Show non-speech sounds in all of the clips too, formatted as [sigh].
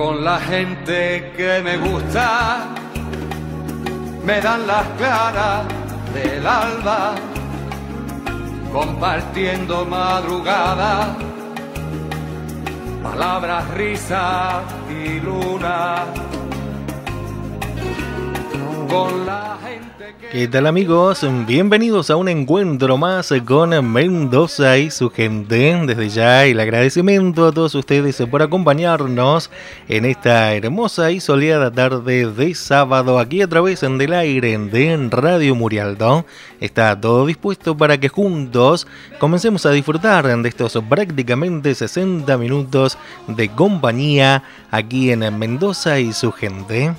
Con la gente que me gusta, me dan las claras del alba, compartiendo madrugada, palabras, risas y luna, ¿Qué tal amigos? Bienvenidos a un encuentro más con Mendoza y su gente. Desde ya el agradecimiento a todos ustedes por acompañarnos en esta hermosa y soleada tarde de sábado aquí a través del aire de Radio Murialdo. Está todo dispuesto para que juntos comencemos a disfrutar de estos prácticamente 60 minutos de compañía aquí en Mendoza y su gente.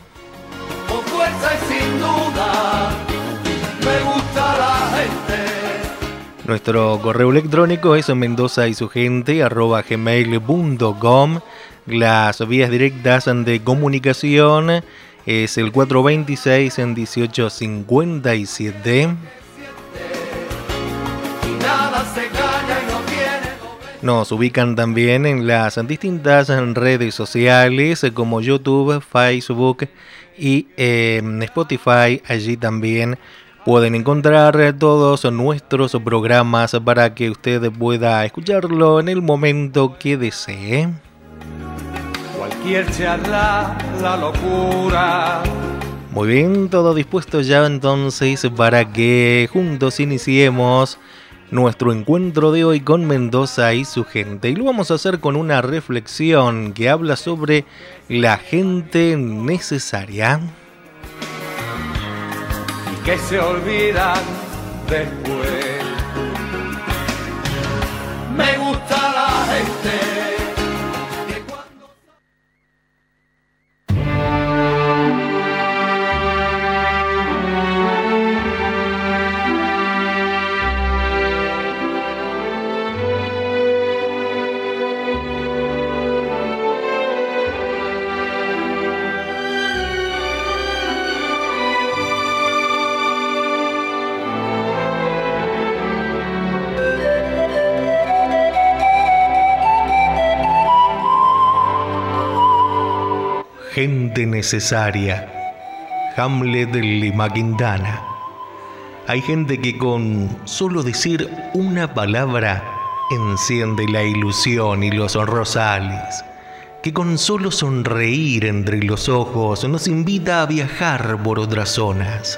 Nuestro correo electrónico es mendoza y su gente arroba gmail.com. Las vías directas de comunicación es el 426 en 1857. Nos ubican también en las distintas redes sociales como YouTube, Facebook y eh, Spotify. Allí también Pueden encontrar todos nuestros programas para que usted pueda escucharlo en el momento que desee. Cualquier charla, la locura. Muy bien, todo dispuesto ya entonces para que juntos iniciemos nuestro encuentro de hoy con Mendoza y su gente. Y lo vamos a hacer con una reflexión que habla sobre la gente necesaria que se olvidan después. Me gusta gente necesaria. Hamlet de Lima Quintana. Hay gente que con solo decir una palabra enciende la ilusión y los rosales, que con solo sonreír entre los ojos nos invita a viajar por otras zonas,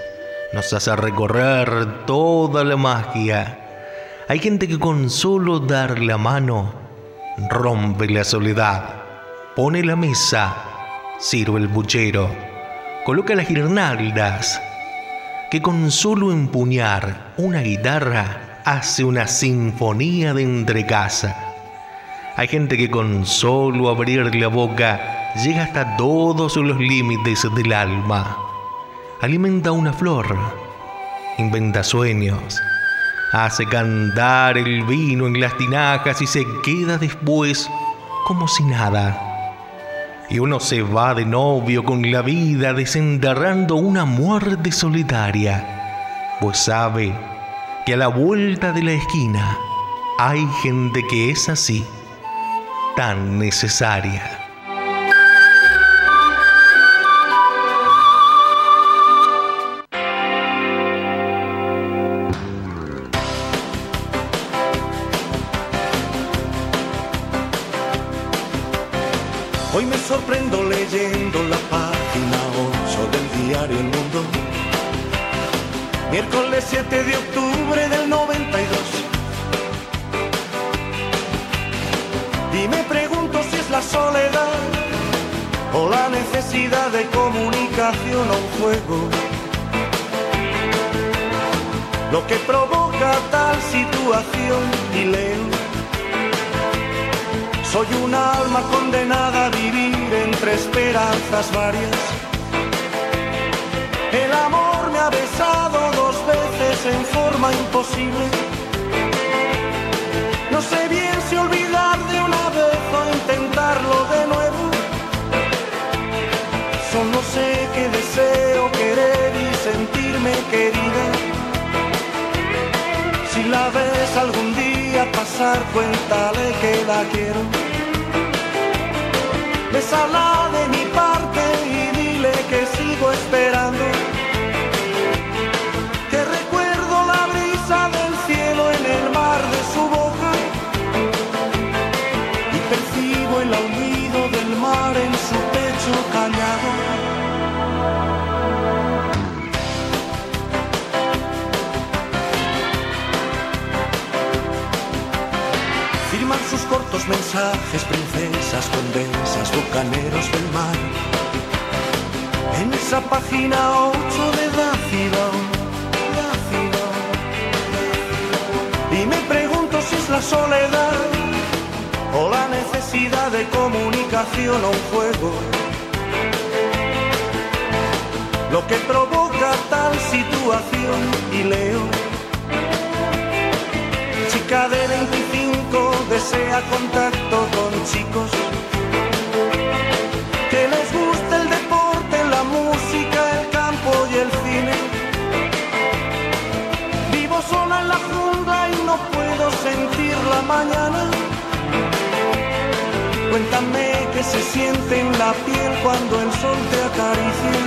nos hace recorrer toda la magia. Hay gente que con solo dar la mano rompe la soledad, pone la mesa sirve el buchero, coloca las guirnaldas, que con solo empuñar una guitarra hace una sinfonía de entrecasa. Hay gente que con solo abrir la boca llega hasta todos los límites del alma. Alimenta una flor, inventa sueños, hace cantar el vino en las tinajas y se queda después como si nada y uno se va de novio con la vida desenterrando una muerte solitaria, pues sabe que a la vuelta de la esquina hay gente que es así, tan necesaria. Miércoles 7 de octubre del 92. Y me pregunto si es la soledad o la necesidad de comunicación o un juego. Lo que provoca tal situación y leo Soy un alma condenada a vivir entre esperanzas varias. El amor me ha besado dos veces en forma imposible. Pasar, cuéntale que la quiero. Bésala de mi parte y dile que sigo esperando. Mensajes, princesas, condesas, bucaneros del mar. En esa página 8 de Dácido, Y me pregunto si es la soledad o la necesidad de comunicación o un juego. Lo que provoca tal situación y leo. Chica de 25 desea contacto con chicos que les guste el deporte, la música, el campo y el cine. Vivo sola en la jungla y no puedo sentir la mañana. Cuéntame qué se siente en la piel cuando el sol te acaricia.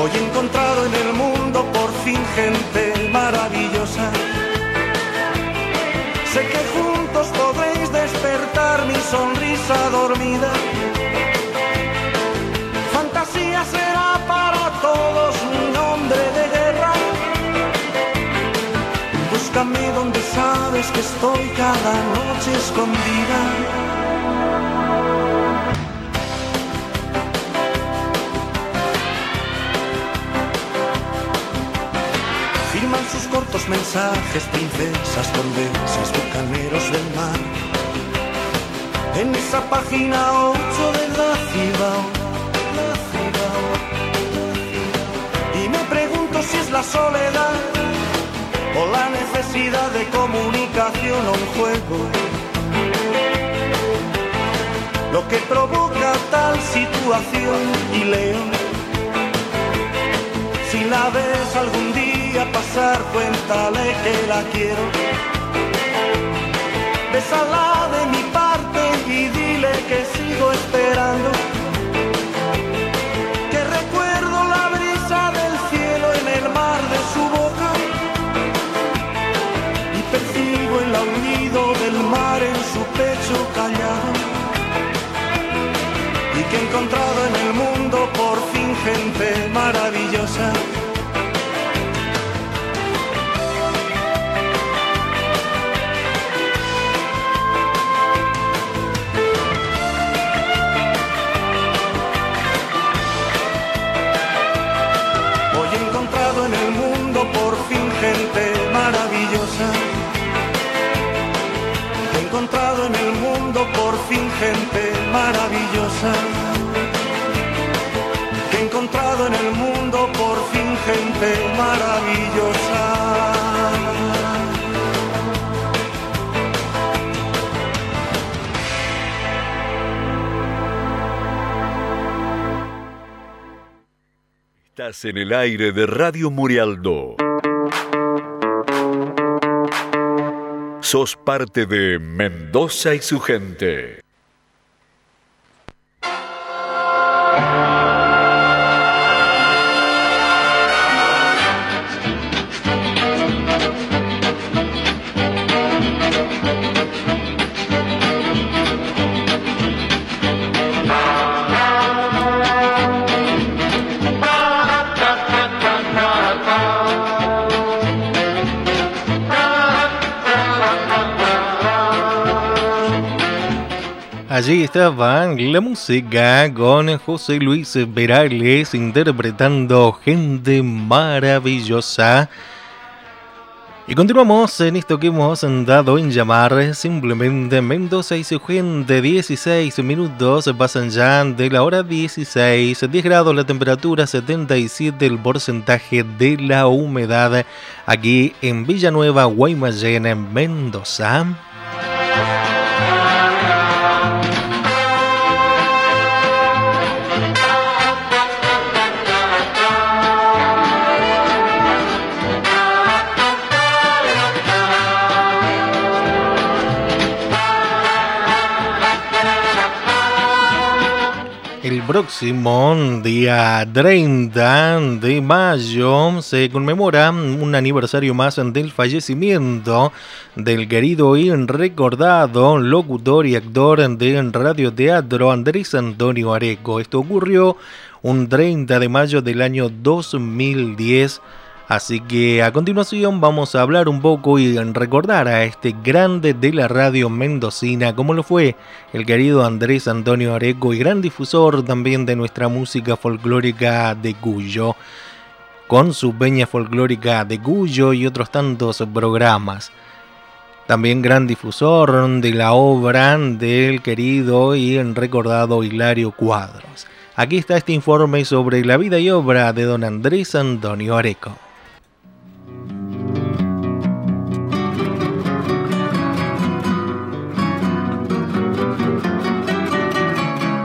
Hoy he encontrado en el mundo por fin gente maravillosa. Sabes que estoy cada noche escondida. Firman sus cortos mensajes, princesas, condesas, bucaneros del mar. En esa página 8 de la ciudad, la ciudad. Y me pregunto si es la soledad o la necesidad de comunicación o un juego. Lo que provoca tal situación y leo. Si la ves algún día pasar, cuéntale que la quiero. Bésala de mi parte y dile que sigo esperando. Gente maravillosa. He encontrado en el mundo por fin gente maravillosa. He encontrado en el mundo por fin gente maravillosa. Estás en el aire de Radio Murialdo. Sos parte de Mendoza y su gente. Allí estaba la música con José Luis Perales interpretando Gente Maravillosa. Y continuamos en esto que hemos dado en llamar simplemente Mendoza y su gente. 16 minutos pasan ya de la hora 16, 10 grados la temperatura, 77 el porcentaje de la humedad aquí en Villanueva, Guaymallén, en Mendoza. Próximo día 30 de mayo se conmemora un aniversario más del fallecimiento del querido y recordado locutor y actor de radioteatro Andrés Antonio Areco. Esto ocurrió un 30 de mayo del año 2010 Así que a continuación vamos a hablar un poco y recordar a este grande de la radio mendocina, como lo fue el querido Andrés Antonio Areco y gran difusor también de nuestra música folclórica de Cuyo, con su peña folclórica de Cuyo y otros tantos programas. También gran difusor de la obra del querido y recordado Hilario Cuadros. Aquí está este informe sobre la vida y obra de don Andrés Antonio Areco.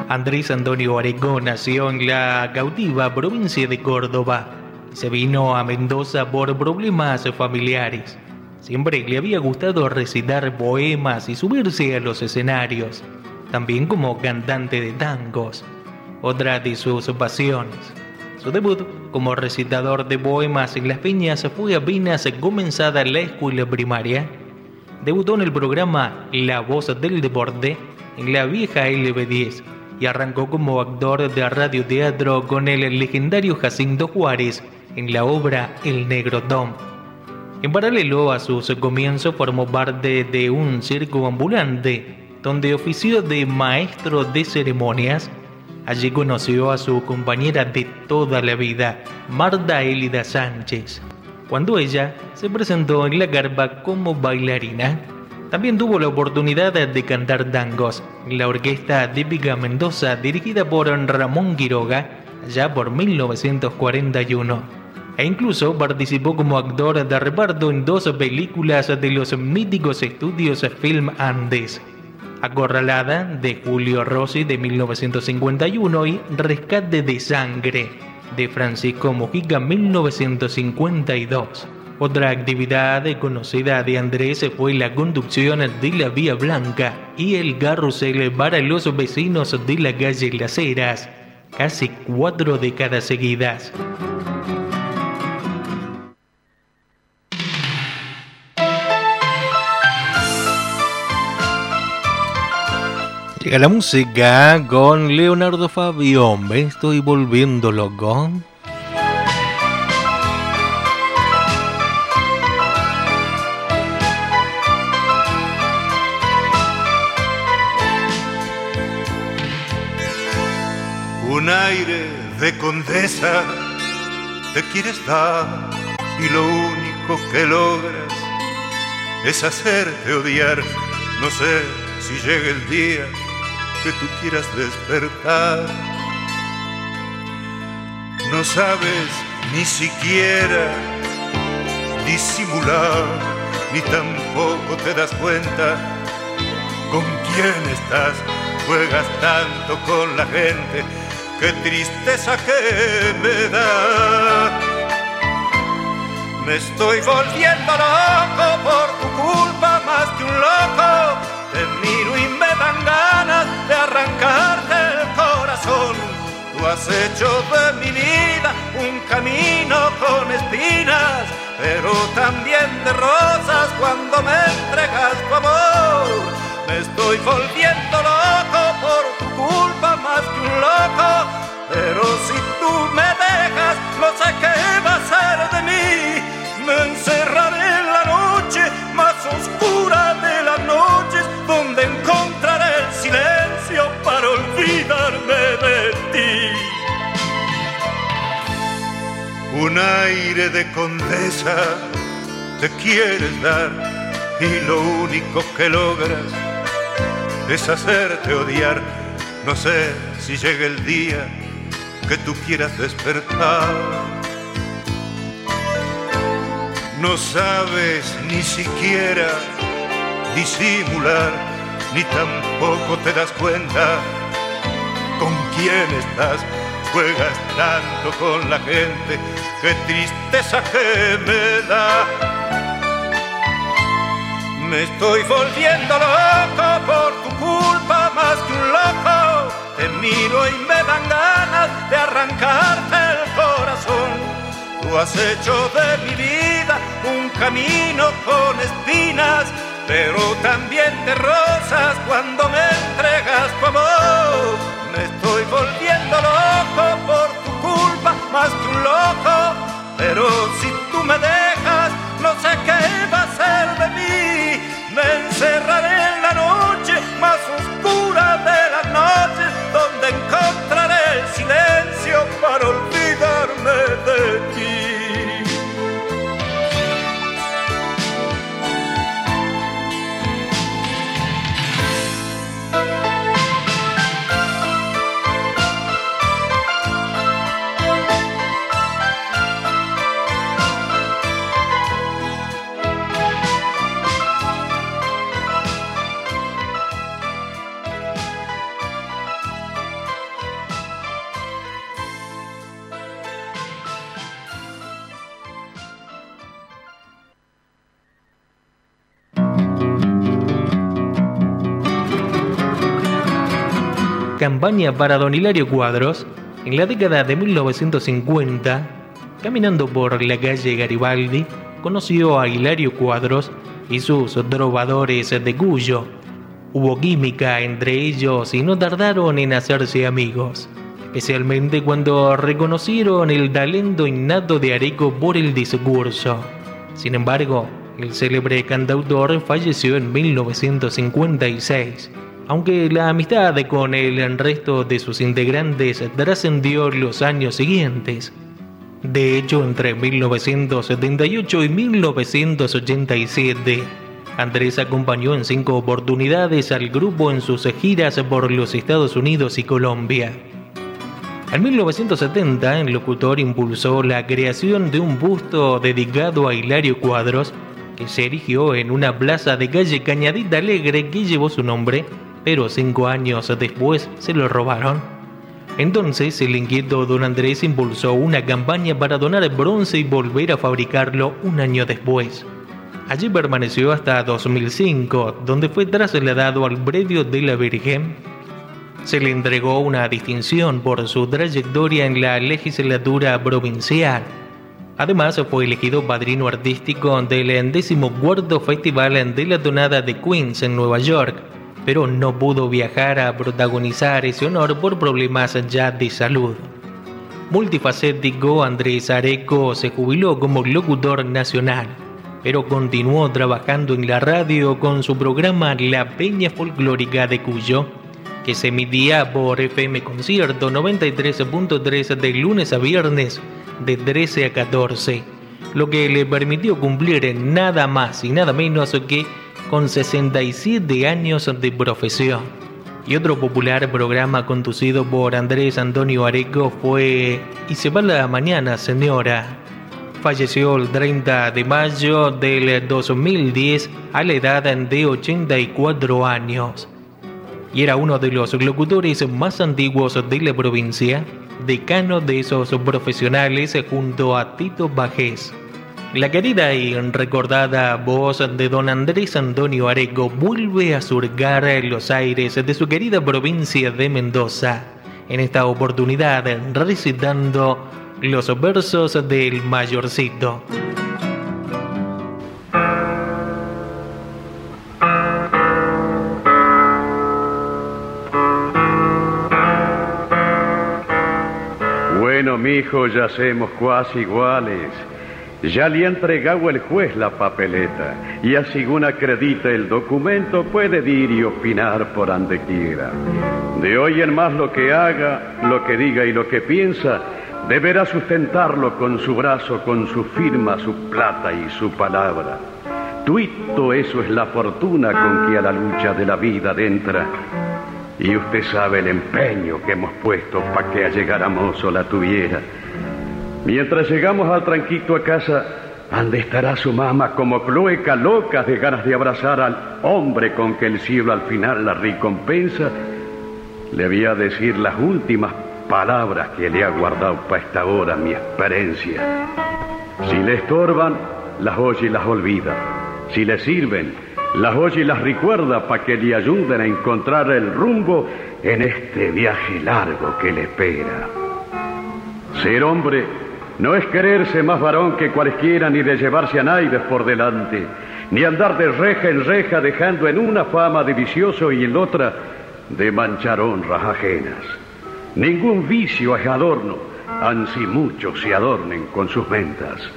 Andrés Antonio Aregón nació en la cautiva provincia de Córdoba. Se vino a Mendoza por problemas familiares. Siempre le había gustado recitar poemas y subirse a los escenarios, también como cantante de tangos, otra de sus pasiones. Su debut como recitador de poemas en las peñas fue apenas comenzada la escuela primaria. Debutó en el programa La Voz del Deporte en la vieja LB10 y arrancó como actor de radioteatro con el legendario Jacinto Juárez en la obra El Negro Tom. En paralelo a sus comienzos formó parte de un circo ambulante donde ofició de maestro de ceremonias. Allí conoció a su compañera de toda la vida, Marta Elida Sánchez, cuando ella se presentó en la carpa como bailarina. También tuvo la oportunidad de cantar tangos la orquesta típica Mendoza dirigida por Ramón Quiroga ya por 1941 e incluso participó como actor de reparto en dos películas de los míticos estudios Film Andes, Acorralada de Julio Rossi de 1951 y Rescate de Sangre de Francisco Mujica 1952. Otra actividad conocida de Andrés fue la conducción de la Vía Blanca y el carrusel para los vecinos de la calle Las Heras, casi cuatro décadas seguidas. Llega la música con Leonardo Fabión. Me estoy volviendo loco. Aire de condesa te quieres dar y lo único que logras es hacerte odiar. No sé si llega el día que tú quieras despertar. No sabes ni siquiera disimular, ni tampoco te das cuenta con quién estás. Juegas tanto con la gente qué tristeza que me da. Me estoy volviendo loco por tu culpa más que un loco. Te miro y me dan ganas de arrancarte el corazón. Tú has hecho de mi vida un camino con espinas, pero también de rosas cuando me entregas tu amor. Me estoy volviendo loco por tu culpa más que un loco. Pero si tú me dejas, no sé qué va a ser de mí. Me encerraré en la noche más oscura de las noches, donde encontraré el silencio para olvidarme de ti. Un aire de condesa te quieres dar y lo único que logras es hacerte odiar. No sé si llega el día que tú quieras despertar. No sabes ni siquiera disimular, ni tampoco te das cuenta con quién estás. Juegas tanto con la gente, qué tristeza que me da. Me estoy volviendo loco por tu culpa más que un loco. Te miro y me dan ganas de arrancarte el corazón. Tú has hecho de mi vida un camino con espinas pero también de rosas cuando me entregas tu amor. Me estoy volviendo loco por tu culpa, más que un loco, pero si tú me dejas, no sé qué campaña para don Hilario Cuadros, en la década de 1950, caminando por la calle Garibaldi, conoció a Hilario Cuadros y sus trovadores de Cuyo. Hubo química entre ellos y no tardaron en hacerse amigos, especialmente cuando reconocieron el talento innato de Areco por el discurso. Sin embargo, el célebre cantautor falleció en 1956 aunque la amistad con el resto de sus integrantes trascendió los años siguientes. De hecho, entre 1978 y 1987, Andrés acompañó en cinco oportunidades al grupo en sus giras por los Estados Unidos y Colombia. En 1970, el locutor impulsó la creación de un busto dedicado a Hilario Cuadros, que se erigió en una plaza de calle Cañadita Alegre que llevó su nombre pero cinco años después se lo robaron. Entonces el inquieto don Andrés impulsó una campaña para donar bronce y volver a fabricarlo un año después. Allí permaneció hasta 2005, donde fue trasladado al predio de la Virgen. Se le entregó una distinción por su trayectoria en la legislatura provincial. Además, fue elegido padrino artístico del 14 Festival de la Donada de Queens en Nueva York pero no pudo viajar a protagonizar ese honor por problemas ya de salud. Multifacético, Andrés Areco se jubiló como locutor nacional, pero continuó trabajando en la radio con su programa La Peña Folclórica de Cuyo, que se emitía por FM Concierto 93.3 de lunes a viernes de 13 a 14, lo que le permitió cumplir nada más y nada menos que con 67 años de profesión. Y otro popular programa conducido por Andrés Antonio Areco fue Y se va la mañana, señora. Falleció el 30 de mayo del 2010 a la edad de 84 años. Y era uno de los locutores más antiguos de la provincia, decano de esos profesionales junto a Tito Bajés. La querida y recordada voz de don Andrés Antonio Areco vuelve a surcar los aires de su querida provincia de Mendoza, en esta oportunidad recitando los versos del mayorcito. Bueno, mijo, ya somos cuasi iguales. Ya le ha entregado el juez la papeleta y así según acredita el documento puede ir y opinar por donde quiera. De hoy en más lo que haga, lo que diga y lo que piensa deberá sustentarlo con su brazo, con su firma, su plata y su palabra. Tuito eso es la fortuna con que a la lucha de la vida entra. Y usted sabe el empeño que hemos puesto para que allegáramos o la tuviera. Mientras llegamos al tranquito a casa, ¿dónde estará su mamá como cloeca loca de ganas de abrazar al hombre con que el cielo al final la recompensa? Le voy a decir las últimas palabras que le ha guardado para esta hora mi experiencia. Si le estorban, las oye y las olvida. Si le sirven, las oye y las recuerda para que le ayuden a encontrar el rumbo en este viaje largo que le espera. Ser hombre no es quererse más varón que cualquiera ni de llevarse a naides por delante, ni andar de reja en reja dejando en una fama de vicioso y en otra de manchar honras ajenas. Ningún vicio es adorno, ansí muchos se adornen con sus ventas.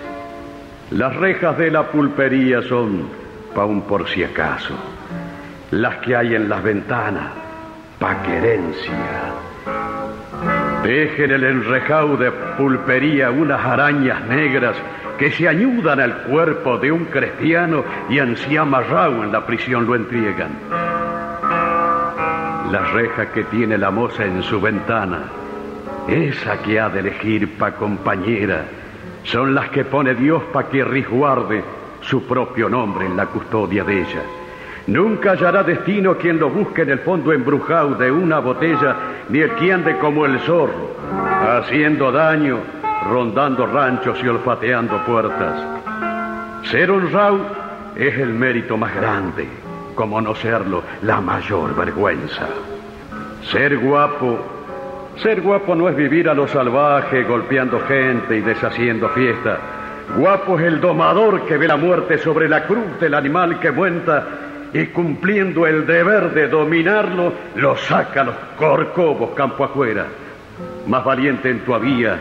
Las rejas de la pulpería son pa' un por si acaso. Las que hay en las ventanas, pa' querencia. Dejen el enrejado de pulpería unas arañas negras que se ayudan al cuerpo de un cristiano y ansí amarrado en la prisión lo entregan. La reja que tiene la moza en su ventana, esa que ha de elegir pa' compañera, son las que pone Dios pa' que resguarde su propio nombre en la custodia de ella. Nunca hallará destino quien lo busque en el fondo embrujado de una botella, ni el que ande como el zorro, haciendo daño, rondando ranchos y olfateando puertas. Ser honrado es el mérito más grande, como no serlo, la mayor vergüenza. Ser guapo, ser guapo no es vivir a lo salvaje, golpeando gente y deshaciendo fiesta. Guapo es el domador que ve la muerte sobre la cruz del animal que muenta y cumpliendo el deber de dominarlo, lo saca a los corcovos campo afuera. Más valiente en tu vía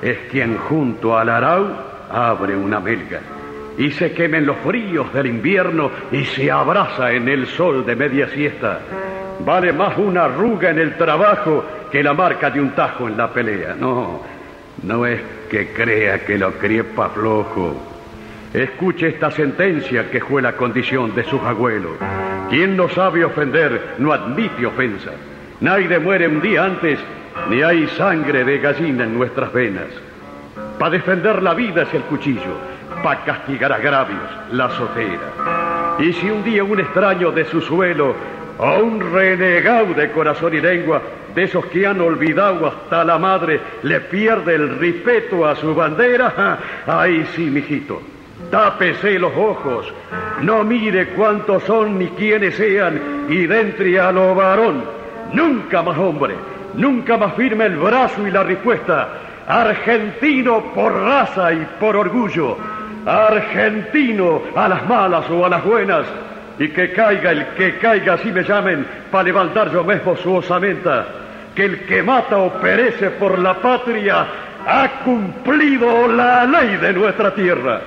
es quien junto al arau abre una melga y se quema en los fríos del invierno y se abraza en el sol de media siesta. Vale más una arruga en el trabajo que la marca de un tajo en la pelea. No, no es que crea que lo criepa flojo. Escuche esta sentencia que fue la condición de sus abuelos. Quien no sabe ofender no admite ofensa. Nadie muere un día antes, ni hay sangre de gallina en nuestras venas. Para defender la vida es el cuchillo, para castigar agravios la sotera. Y si un día un extraño de su suelo o un renegado de corazón y lengua, de esos que han olvidado hasta la madre, le pierde el respeto a su bandera, [laughs] ahí sí, mijito, Tápese los ojos, no mire cuántos son ni quiénes sean, y dentre a lo varón, nunca más hombre, nunca más firme el brazo y la respuesta. Argentino por raza y por orgullo, argentino a las malas o a las buenas, y que caiga el que caiga, así me llamen, para levantar yo mismo su osamenta, que el que mata o perece por la patria ha cumplido la ley de nuestra tierra.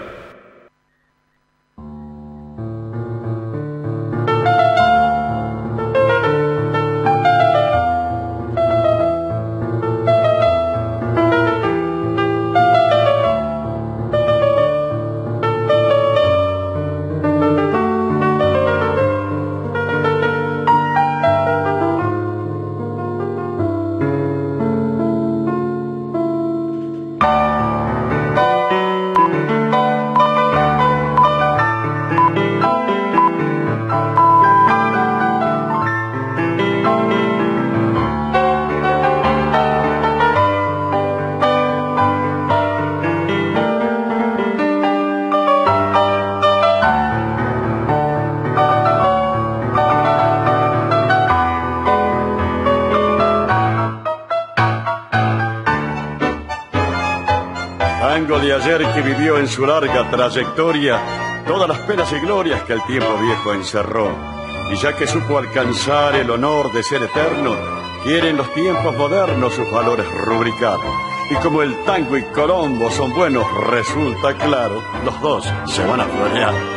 Que vivió en su larga trayectoria todas las penas y glorias que el tiempo viejo encerró. Y ya que supo alcanzar el honor de ser eterno, quiere en los tiempos modernos sus valores rubricar. Y como el tango y Colombo son buenos, resulta claro, los dos se van a florear.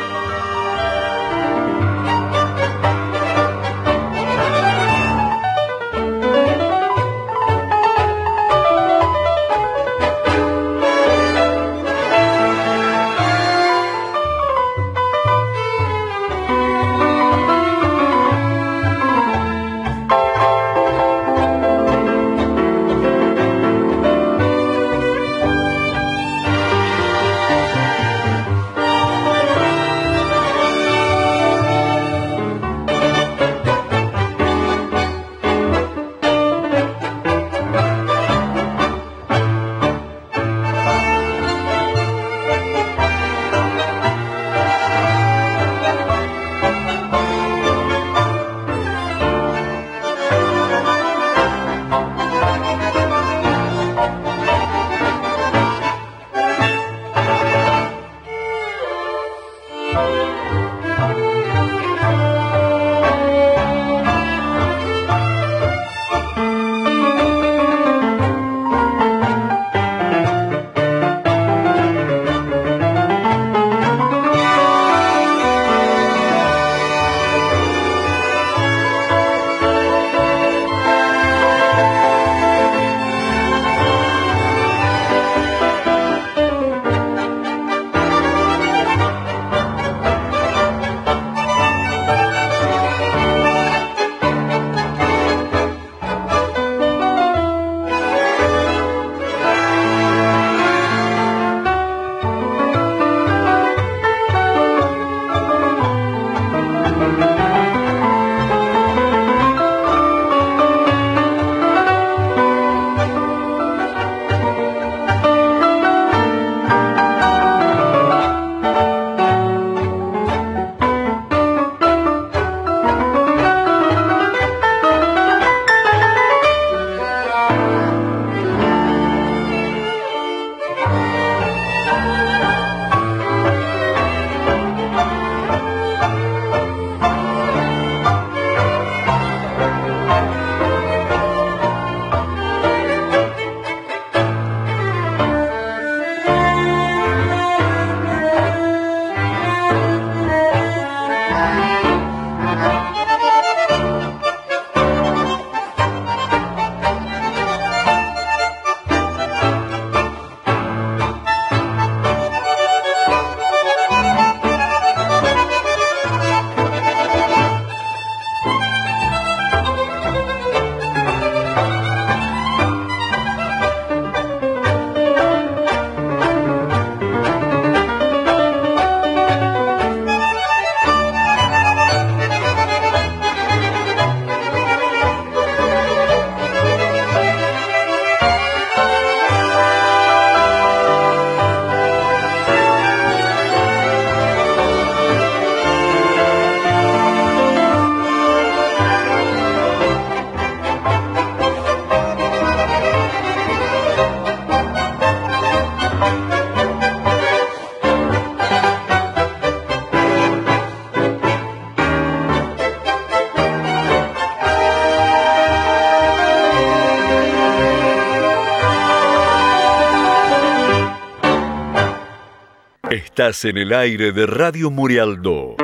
Estás en el aire de Radio Murialdo.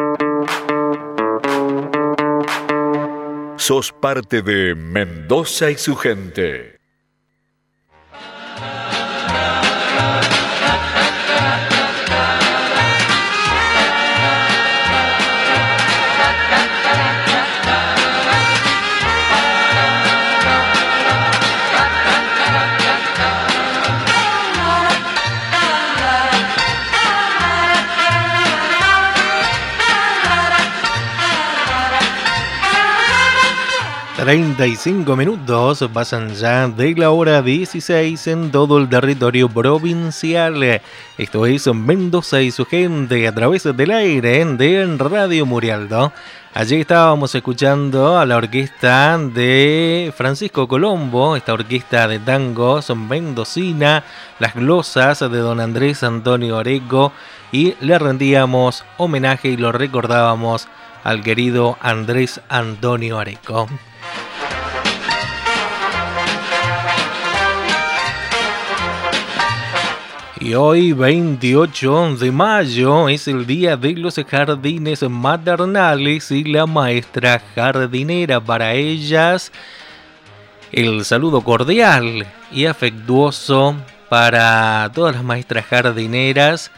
Sos parte de Mendoza y su gente. ...35 minutos pasan ya de la hora 16 en todo el territorio provincial. Esto es Mendoza y su gente a través del aire de Radio Murialdo. Allí estábamos escuchando a la orquesta de Francisco Colombo, esta orquesta de tangos mendocina, las glosas de don Andrés Antonio Areco y le rendíamos homenaje y lo recordábamos al querido Andrés Antonio Areco. Y hoy 28 de mayo es el día de los jardines maternales y la maestra jardinera. Para ellas el saludo cordial y afectuoso para todas las maestras jardineras.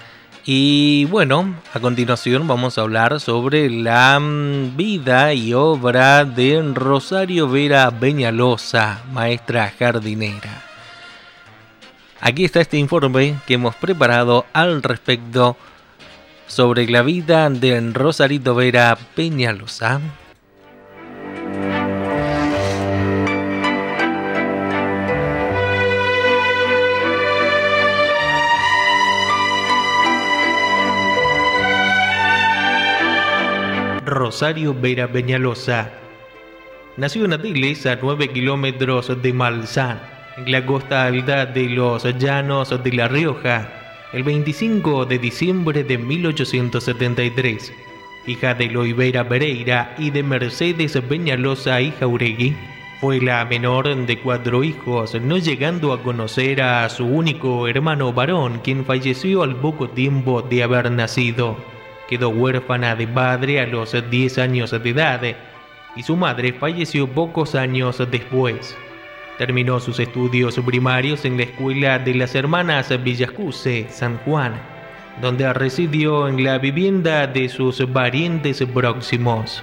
Y bueno, a continuación vamos a hablar sobre la mm, vida y obra de Rosario Vera Peñalosa, maestra jardinera. Aquí está este informe que hemos preparado al respecto sobre la vida de Rosarito Vera Peñalosa. Rosario Vera Peñalosa nació en Atiles a 9 kilómetros de Malzán en la costa alta de los llanos de La Rioja, el 25 de diciembre de 1873. Hija de Loibera Pereira y de Mercedes Peñalosa y Jauregui, fue la menor de cuatro hijos, no llegando a conocer a su único hermano varón, quien falleció al poco tiempo de haber nacido. Quedó huérfana de padre a los 10 años de edad y su madre falleció pocos años después. Terminó sus estudios primarios en la escuela de las hermanas Villascuse, San Juan, donde residió en la vivienda de sus parientes próximos.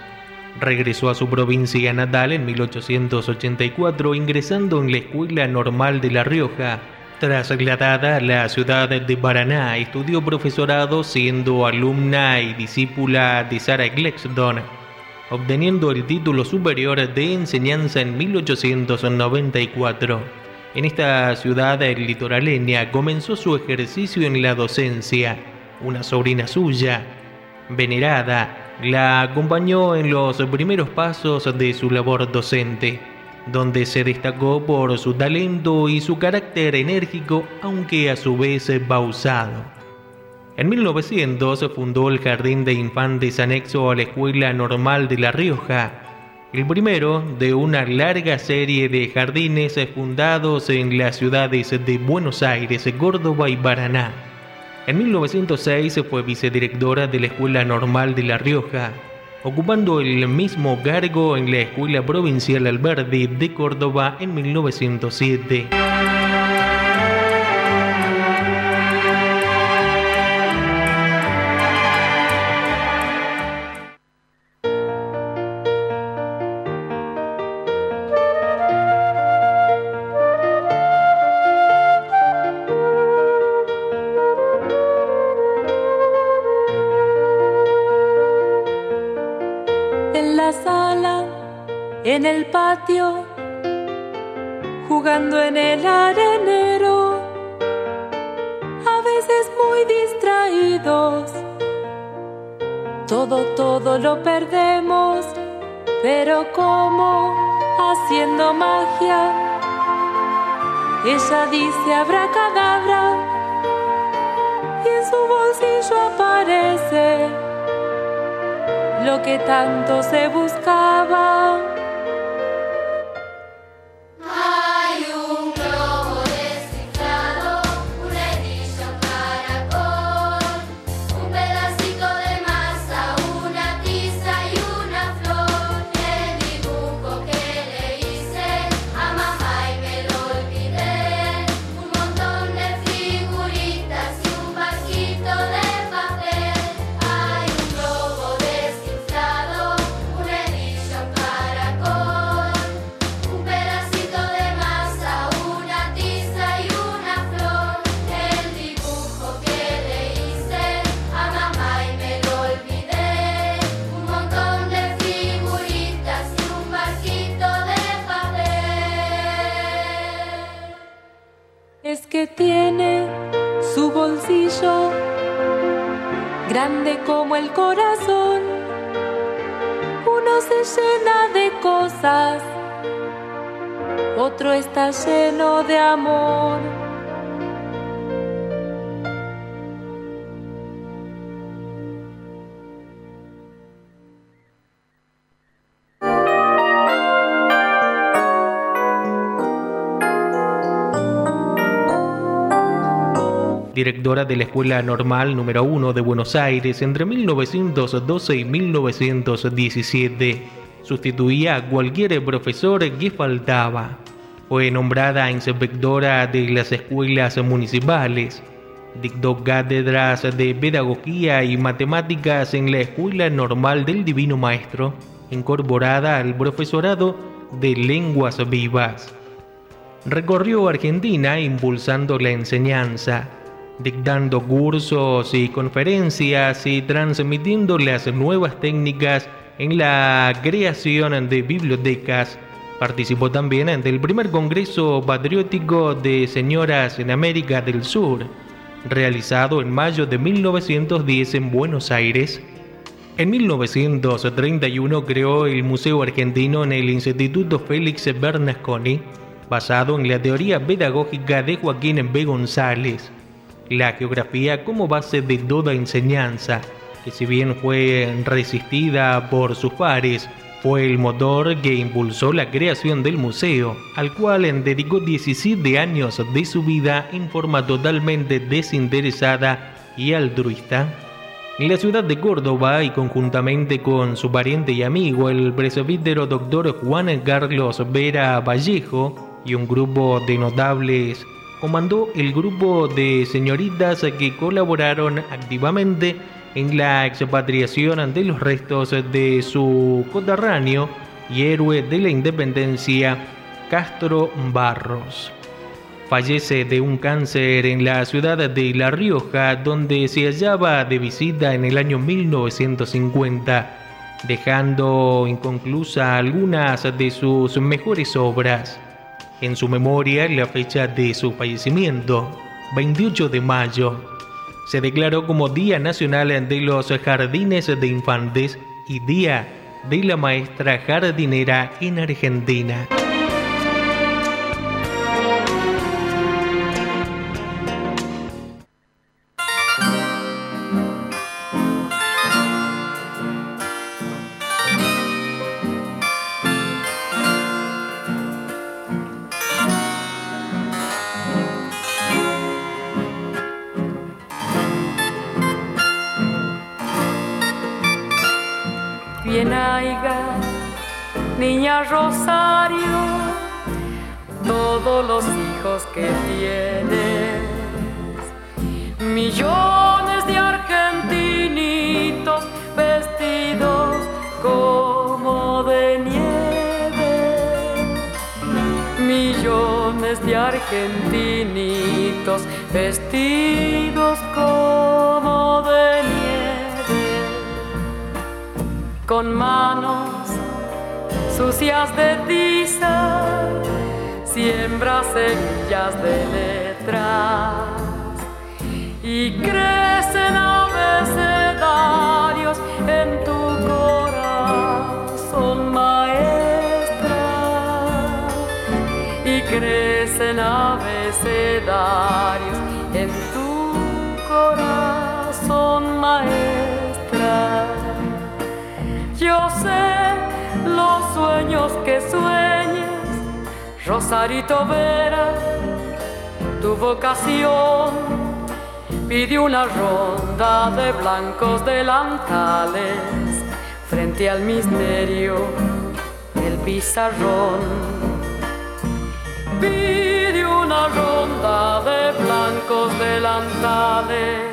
Regresó a su provincia natal en 1884 ingresando en la Escuela Normal de La Rioja. Trasladada a la ciudad de Paraná, estudió profesorado siendo alumna y discípula de Sarah Glexton obteniendo el título superior de enseñanza en 1894. En esta ciudad litoraleña comenzó su ejercicio en la docencia. Una sobrina suya, venerada, la acompañó en los primeros pasos de su labor docente, donde se destacó por su talento y su carácter enérgico, aunque a su vez pausado. En 1900 fundó el Jardín de Infantes anexo a la Escuela Normal de La Rioja, el primero de una larga serie de jardines fundados en las ciudades de Buenos Aires, Córdoba y Paraná. En 1906 fue vicedirectora de la Escuela Normal de La Rioja, ocupando el mismo cargo en la Escuela Provincial Alberdi de Córdoba en 1907. Ella dice abracadabra y en su bolsillo aparece lo que tanto se buscaba. Tiene su bolsillo grande como el corazón. Uno se llena de cosas, otro está lleno de amor. Directora de la Escuela Normal número 1 de Buenos Aires entre 1912 y 1917. Sustituía a cualquier profesor que faltaba. Fue nombrada inspectora de las escuelas municipales. Dictó cátedras de pedagogía y matemáticas en la Escuela Normal del Divino Maestro, incorporada al profesorado de lenguas vivas. Recorrió Argentina impulsando la enseñanza dictando cursos y conferencias y transmitiendo las nuevas técnicas en la creación de bibliotecas. Participó también del primer Congreso Patriótico de Señoras en América del Sur, realizado en mayo de 1910 en Buenos Aires. En 1931 creó el Museo Argentino en el Instituto Félix Bernasconi, basado en la teoría pedagógica de Joaquín B. González la geografía como base de toda enseñanza, que si bien fue resistida por sus pares, fue el motor que impulsó la creación del museo, al cual dedicó 17 años de su vida en forma totalmente desinteresada y altruista. En la ciudad de Córdoba y conjuntamente con su pariente y amigo, el presbítero doctor Juan Carlos Vera Vallejo y un grupo de notables comandó el grupo de señoritas que colaboraron activamente en la expatriación de los restos de su coterráneo y héroe de la independencia, Castro Barros. Fallece de un cáncer en la ciudad de La Rioja, donde se hallaba de visita en el año 1950. dejando inconclusa algunas de sus mejores obras. En su memoria, la fecha de su fallecimiento, 28 de mayo, se declaró como Día Nacional de los Jardines de Infantes y Día de la Maestra Jardinera en Argentina. Rosarito Vera, tu vocación. Pide una ronda de blancos delantales frente al misterio del pizarrón. Pide una ronda de blancos delantales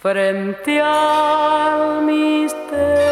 frente al misterio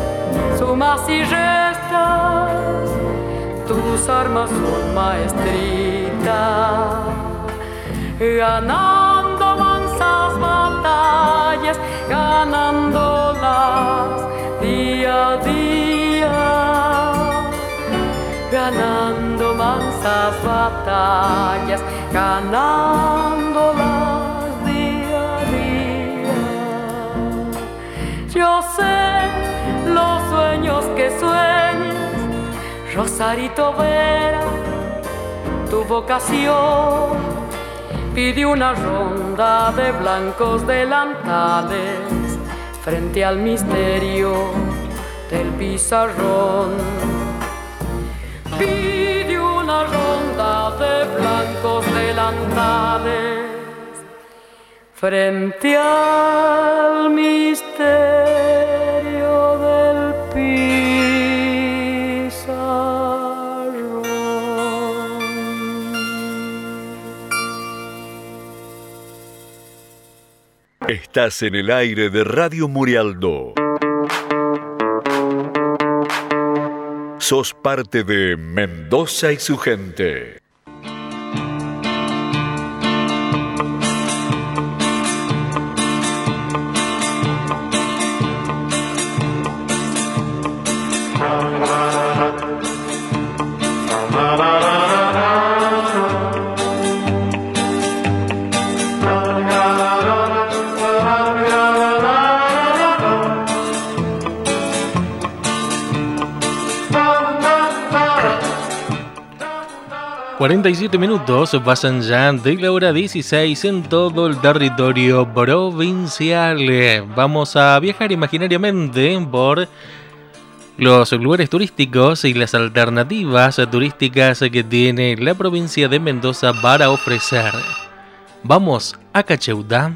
sumas y restas, tus armas son maestritas, ganando mansas batallas, ganándolas día a día, ganando mansas batallas, ganándolas Yo sé Rosarito Vera, tu vocación. Pide una ronda de blancos delantales frente al misterio del pizarrón. Pide una ronda de blancos delantales frente al misterio Estás en el aire de Radio Murialdo. Sos parte de Mendoza y su gente. 47 minutos pasan ya de la hora 16 en todo el territorio provincial. Vamos a viajar imaginariamente por los lugares turísticos y las alternativas turísticas que tiene la provincia de Mendoza para ofrecer. Vamos a Cacheuta.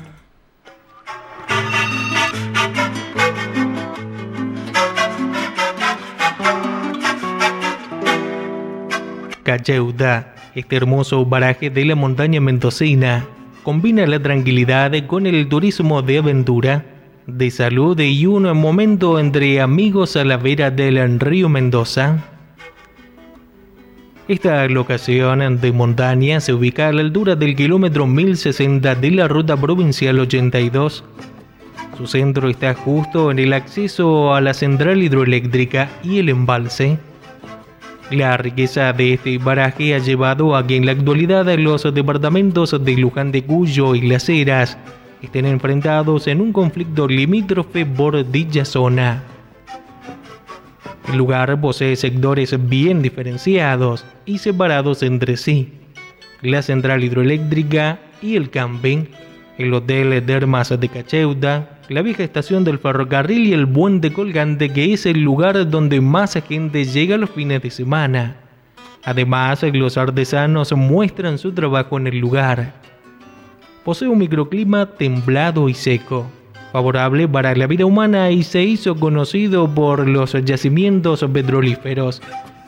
Cacheuta este hermoso paraje de la montaña mendocina combina la tranquilidad con el turismo de aventura, de salud y un momento entre amigos a la vera del río Mendoza. Esta locación de montaña se ubica a la altura del kilómetro 1060 de la ruta provincial 82. Su centro está justo en el acceso a la central hidroeléctrica y el embalse. La riqueza de este baraje ha llevado a que en la actualidad los departamentos de Luján de Cuyo y Las Heras estén enfrentados en un conflicto limítrofe por dicha zona. El lugar posee sectores bien diferenciados y separados entre sí. La central hidroeléctrica y el camping, el hotel Dermas de Cacheuta, la vieja estación del ferrocarril y el puente colgante que es el lugar donde más gente llega los fines de semana. Además, los artesanos muestran su trabajo en el lugar. Posee un microclima templado y seco, favorable para la vida humana y se hizo conocido por los yacimientos petrolíferos,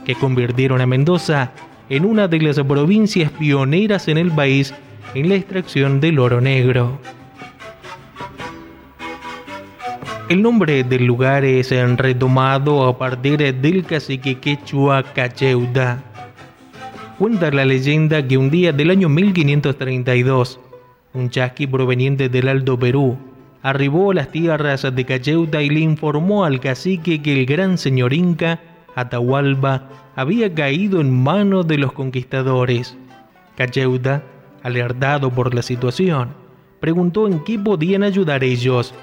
que convirtieron a Mendoza en una de las provincias pioneras en el país en la extracción del oro negro. El nombre del lugar es retomado a partir del cacique quechua Cacheuta. Cuenta la leyenda que un día del año 1532, un chasqui proveniente del Alto Perú arribó a las tierras de Cacheuta y le informó al cacique que el gran señor Inca, Atahualpa, había caído en manos de los conquistadores. Cacheuta, alertado por la situación, preguntó en qué podían ayudar ellos.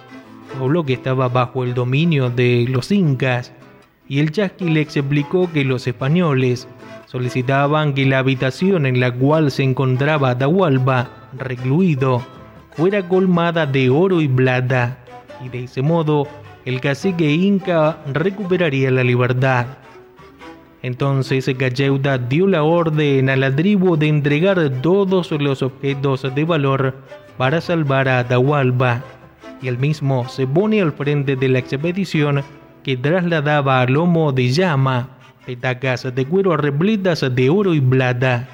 Pueblo que estaba bajo el dominio de los incas, y el chasqui le explicó que los españoles solicitaban que la habitación en la cual se encontraba Atahualpa, recluido, fuera colmada de oro y plata, y de ese modo el cacique inca recuperaría la libertad. Entonces Cacheuta dio la orden a la tribu de entregar todos los objetos de valor para salvar a Atahualpa y el mismo se pone al frente de la expedición que trasladaba a lomo de llama petacas de cuero repletas de oro y plata,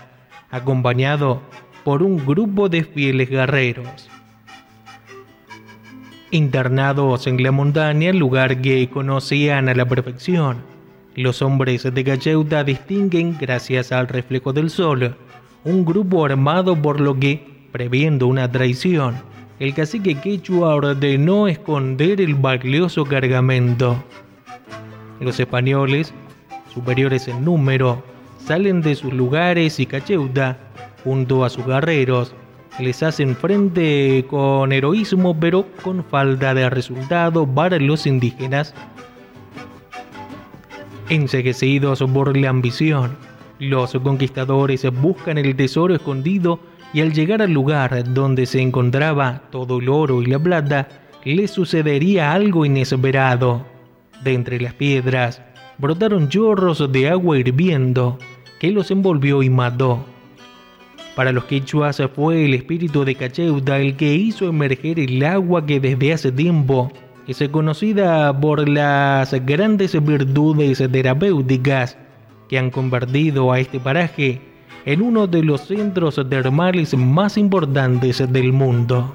acompañado por un grupo de fieles guerreros. Internados en la montaña, lugar que conocían a la perfección, los hombres de Cacheuta distinguen, gracias al reflejo del sol, un grupo armado por lo que, previendo una traición, el cacique quechua ordenó esconder el valioso cargamento. Los españoles, superiores en número, salen de sus lugares y Cacheuta, junto a sus guerreros, les hacen frente con heroísmo pero con falta de resultado para los indígenas. Enseguecidos por la ambición, los conquistadores buscan el tesoro escondido y al llegar al lugar donde se encontraba todo el oro y la plata, le sucedería algo inesperado. De entre las piedras brotaron chorros de agua hirviendo que los envolvió y mató. Para los quechuas fue el espíritu de Cacheuta el que hizo emerger el agua que desde hace tiempo es conocida por las grandes virtudes terapéuticas que han convertido a este paraje en uno de los centros termales más importantes del mundo.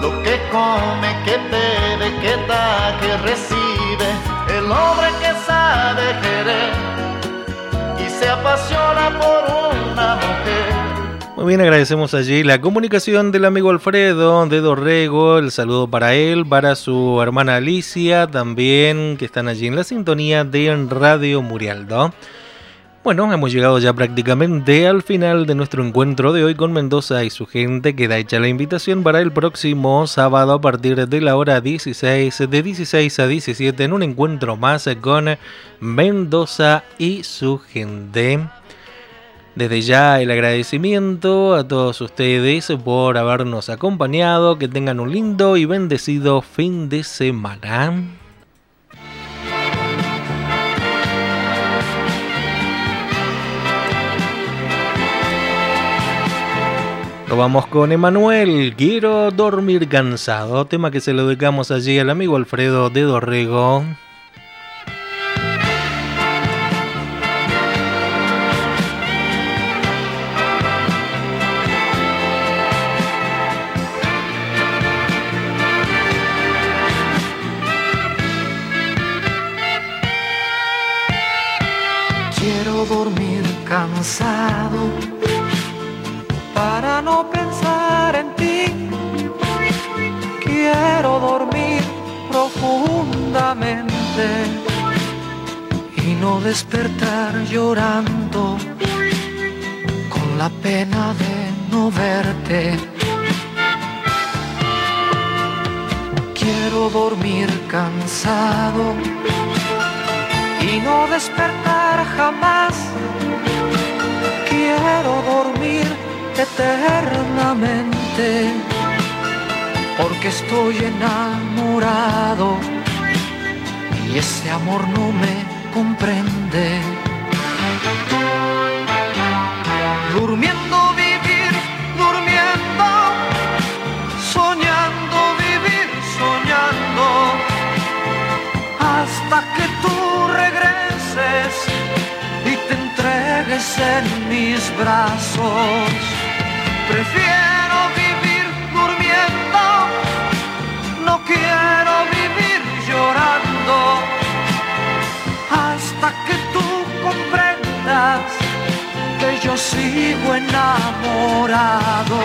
lo que come, que bebe, que da, que recibe, el hombre que sabe querer y se apasiona por una mujer. Muy bien, agradecemos allí la comunicación del amigo Alfredo de Dorrego, el saludo para él, para su hermana Alicia, también que están allí en la sintonía de Radio Murialdo. Bueno, hemos llegado ya prácticamente al final de nuestro encuentro de hoy con Mendoza y su gente. Queda hecha la invitación para el próximo sábado a partir de la hora 16, de 16 a 17, en un encuentro más con Mendoza y su gente. Desde ya el agradecimiento a todos ustedes por habernos acompañado. Que tengan un lindo y bendecido fin de semana. Nos vamos con Emanuel, quiero dormir cansado, tema que se lo dedicamos allí al amigo Alfredo de Dorrego. Quiero dormir cansado y no despertar llorando con la pena de no verte. Quiero dormir cansado y no despertar jamás. Quiero dormir eternamente porque estoy enamorado ese amor no me comprende. Durmiendo vivir, durmiendo, soñando vivir, soñando, hasta que tú regreses y te entregues en mis brazos. Prefiero vivir durmiendo, no quiero vivir hasta que tú comprendas que yo sigo enamorado.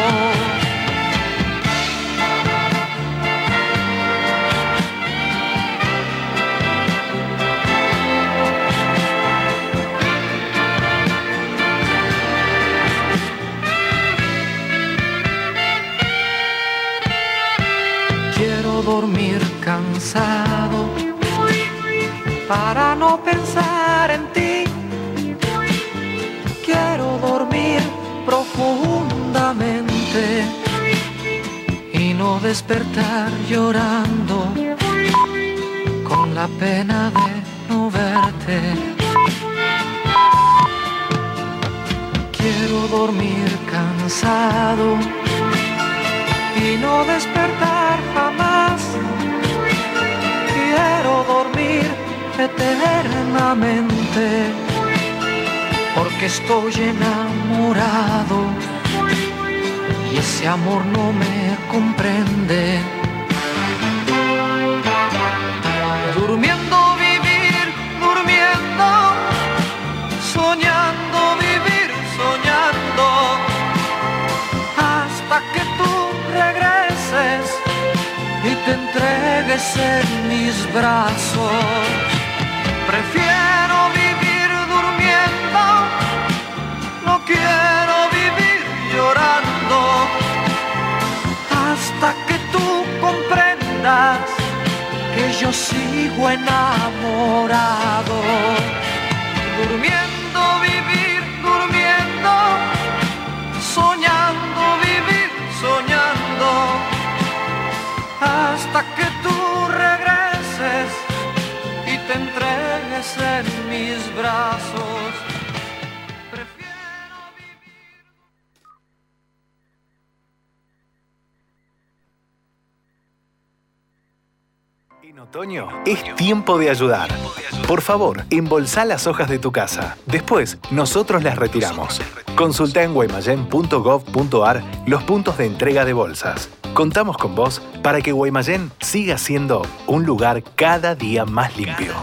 Dormir cansado para no pensar en ti. Quiero dormir profundamente y no despertar llorando con la pena de no verte. Quiero dormir cansado y no despertar eternamente porque estoy enamorado y ese amor no me comprende. Durmiendo vivir, durmiendo, soñando vivir, soñando, hasta que tú regreses y te entregues en mis brazos. Prefiero vivir durmiendo, no quiero vivir llorando, hasta que tú comprendas que yo sigo enamorado. Durmiendo, vivir, durmiendo, soñando, vivir, soñando, hasta que tú entregues en mis brazos. Prefiero En otoño es tiempo de ayudar. Por favor, embolsá las hojas de tu casa. Después, nosotros las retiramos. Consulta en guaymallén.gov.ar los puntos de entrega de bolsas. Contamos con vos para que Guaymallén siga siendo un lugar cada día más limpio.